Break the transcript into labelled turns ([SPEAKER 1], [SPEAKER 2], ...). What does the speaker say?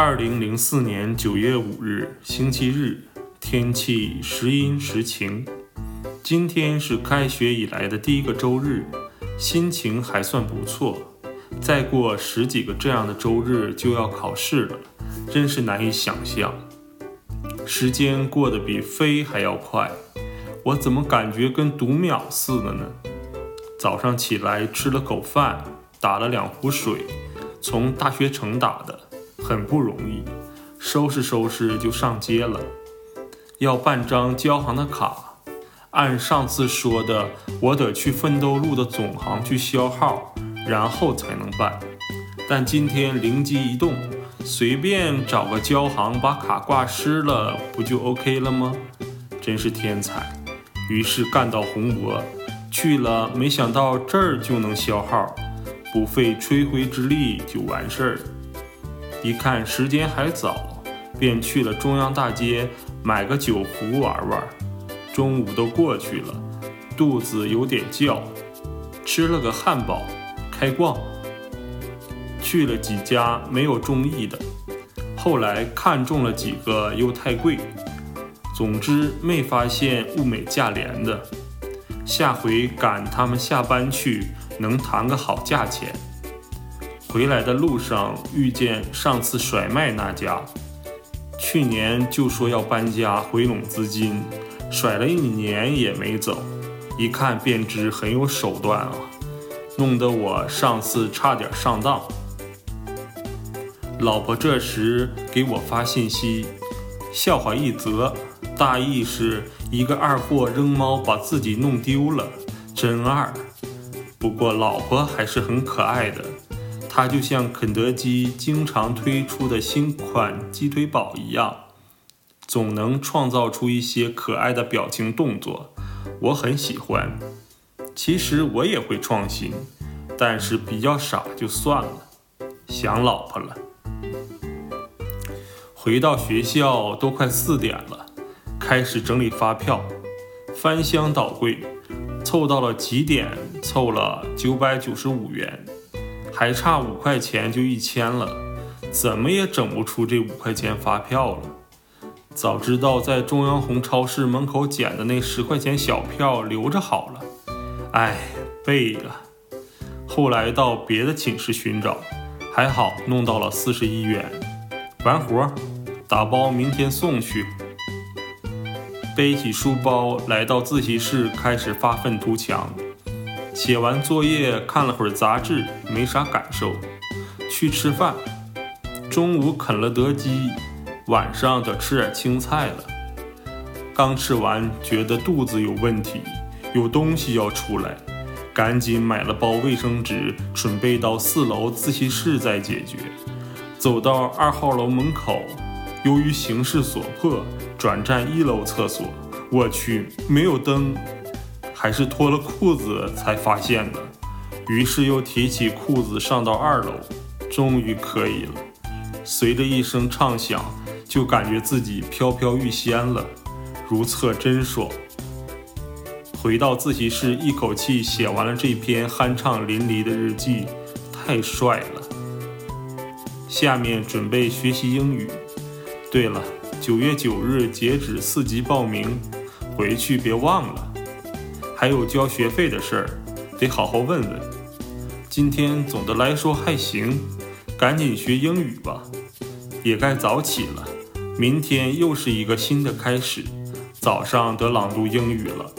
[SPEAKER 1] 二零零四年九月五日，星期日，天气时阴时晴。今天是开学以来的第一个周日，心情还算不错。再过十几个这样的周日就要考试了，真是难以想象。时间过得比飞还要快，我怎么感觉跟读秒似的呢？早上起来吃了口饭，打了两壶水，从大学城打的。很不容易，收拾收拾就上街了。要办张交行的卡，按上次说的，我得去奋斗路的总行去销号，然后才能办。但今天灵机一动，随便找个交行把卡挂失了，不就 OK 了吗？真是天才！于是干到红博去了，没想到这儿就能销号，不费吹灰之力就完事儿。一看时间还早，便去了中央大街买个酒壶玩玩。中午都过去了，肚子有点叫，吃了个汉堡，开逛。去了几家没有中意的，后来看中了几个又太贵。总之没发现物美价廉的，下回赶他们下班去，能谈个好价钱。回来的路上遇见上次甩卖那家，去年就说要搬家回笼资金，甩了一年也没走，一看便知很有手段啊，弄得我上次差点上当。老婆这时给我发信息，笑话一则，大意是一个二货扔猫把自己弄丢了，真二。不过老婆还是很可爱的。它就像肯德基经常推出的新款鸡腿堡一样，总能创造出一些可爱的表情动作，我很喜欢。其实我也会创新，但是比较傻就算了。想老婆了。回到学校都快四点了，开始整理发票，翻箱倒柜，凑到了几点？凑了九百九十五元。还差五块钱就一千了，怎么也整不出这五块钱发票了。早知道在中央红超市门口捡的那十块钱小票留着好了。哎，背了。后来到别的寝室寻找，还好弄到了四十一元，完活，打包明天送去。背起书包来到自习室，开始发愤图强。写完作业，看了会儿杂志，没啥感受，去吃饭。中午啃了德基，晚上得吃点青菜了。刚吃完，觉得肚子有问题，有东西要出来，赶紧买了包卫生纸，准备到四楼自习室再解决。走到二号楼门口，由于形势所迫，转战一楼厕所。我去，没有灯。还是脱了裤子才发现的，于是又提起裤子上到二楼，终于可以了。随着一声畅响，就感觉自己飘飘欲仙了，如厕真爽。回到自习室，一口气写完了这篇酣畅淋漓的日记，太帅了。下面准备学习英语。对了，九月九日截止四级报名，回去别忘了。还有交学费的事儿，得好好问问。今天总的来说还行，赶紧学英语吧。也该早起了，明天又是一个新的开始。早上得朗读英语了。